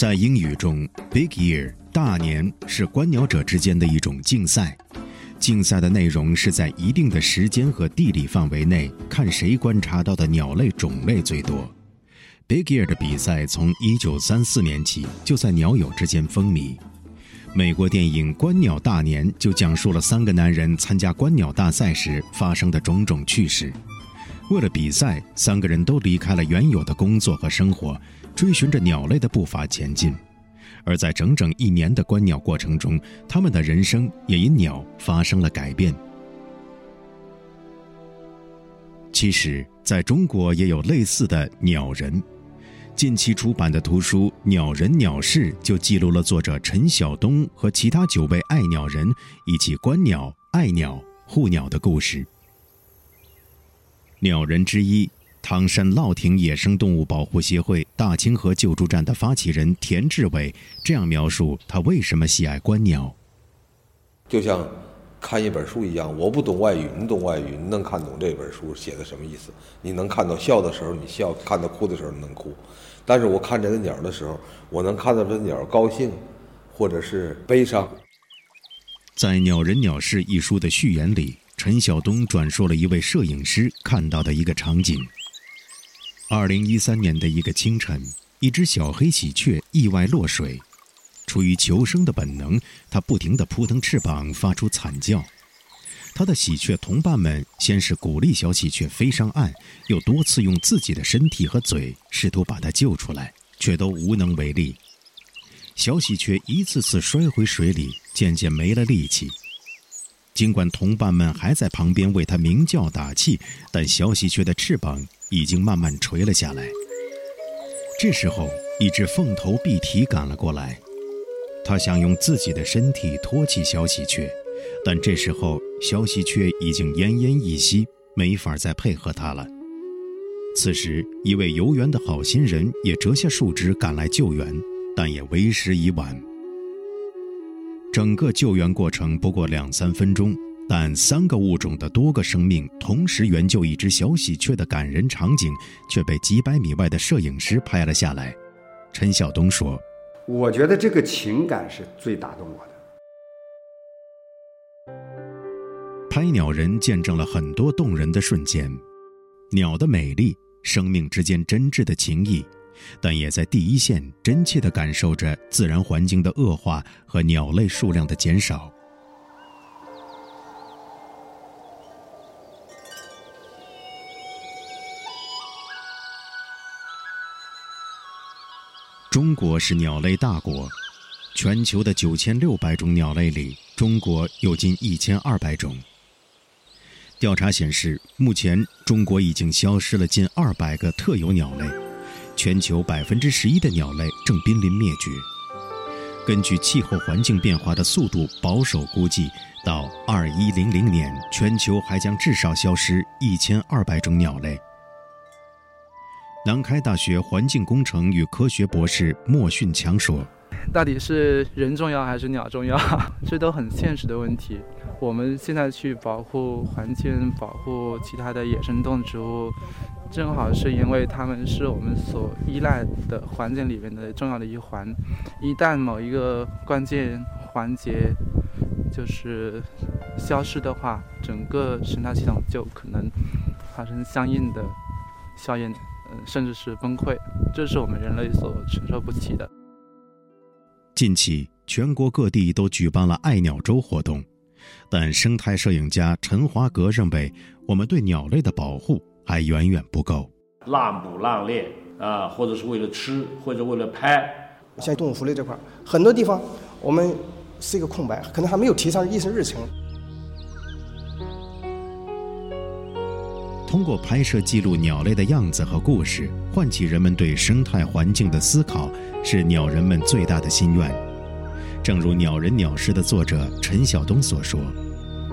在英语中，Big Year 大年是观鸟者之间的一种竞赛。竞赛的内容是在一定的时间和地理范围内，看谁观察到的鸟类种类最多。Big Year 的比赛从1934年起就在鸟友之间风靡。美国电影《观鸟大年》就讲述了三个男人参加观鸟大赛时发生的种种趣事。为了比赛，三个人都离开了原有的工作和生活，追寻着鸟类的步伐前进。而在整整一年的观鸟过程中，他们的人生也因鸟发生了改变。其实，在中国也有类似的鸟人。近期出版的图书《鸟人鸟事》就记录了作者陈晓东和其他九位爱鸟人一起观鸟、爱鸟、护鸟的故事。鸟人之一，唐山乐亭野生动物保护协会大清河救助站的发起人田志伟这样描述他为什么喜爱观鸟：就像看一本书一样，我不懂外语，你懂外语，你能看懂这本书写的什么意思？你能看到笑的时候你笑，看到哭的时候你能哭。但是我看这只鸟的时候，我能看到这鸟高兴，或者是悲伤。在《鸟人鸟事》一书的序言里。陈晓东转述了一位摄影师看到的一个场景：二零一三年的一个清晨，一只小黑喜鹊意外落水，出于求生的本能，它不停地扑腾翅膀，发出惨叫。它的喜鹊同伴们先是鼓励小喜鹊飞上岸，又多次用自己的身体和嘴试图把它救出来，却都无能为力。小喜鹊一次次摔回水里，渐渐没了力气。尽管同伴们还在旁边为他鸣叫打气，但小喜鹊的翅膀已经慢慢垂了下来。这时候，一只凤头碧啼赶了过来，它想用自己的身体托起小喜鹊，但这时候小喜鹊已经奄奄一息，没法再配合它了。此时，一位游园的好心人也折下树枝赶来救援，但也为时已晚。整个救援过程不过两三分钟，但三个物种的多个生命同时援救一只小喜鹊的感人场景，却被几百米外的摄影师拍了下来。陈晓东说：“我觉得这个情感是最打动我的。拍鸟人见证了很多动人的瞬间，鸟的美丽，生命之间真挚的情谊。”但也在第一线真切地感受着自然环境的恶化和鸟类数量的减少。中国是鸟类大国，全球的九千六百种鸟类里，中国有近一千二百种。调查显示，目前中国已经消失了近二百个特有鸟类。全球百分之十一的鸟类正濒临灭绝。根据气候环境变化的速度保守估计，到二一零零年，全球还将至少消失一千二百种鸟类。南开大学环境工程与科学博士莫训强说：“到底是人重要还是鸟重要？这都很现实的问题。我们现在去保护环境，保护其他的野生动植物。”正好是因为它们是我们所依赖的环境里面的重要的一环，一旦某一个关键环节就是消失的话，整个生态系统就可能发生相应的效应，呃，甚至是崩溃，这是我们人类所承受不起的。近期，全国各地都举办了爱鸟周活动，但生态摄影家陈华格认为，我们对鸟类的保护。还远远不够，滥捕滥猎啊，或者是为了吃，或者为了拍。像动物福利这块，很多地方我们是一个空白，可能还没有提上议事日程。通过拍摄记录鸟类的样子和故事，唤起人们对生态环境的思考，是鸟人们最大的心愿。正如《鸟人鸟事》的作者陈晓东所说：“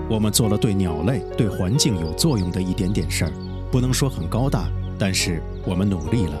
我们做了对鸟类、对环境有作用的一点点事儿，不能说很高大，但是我们努力了。”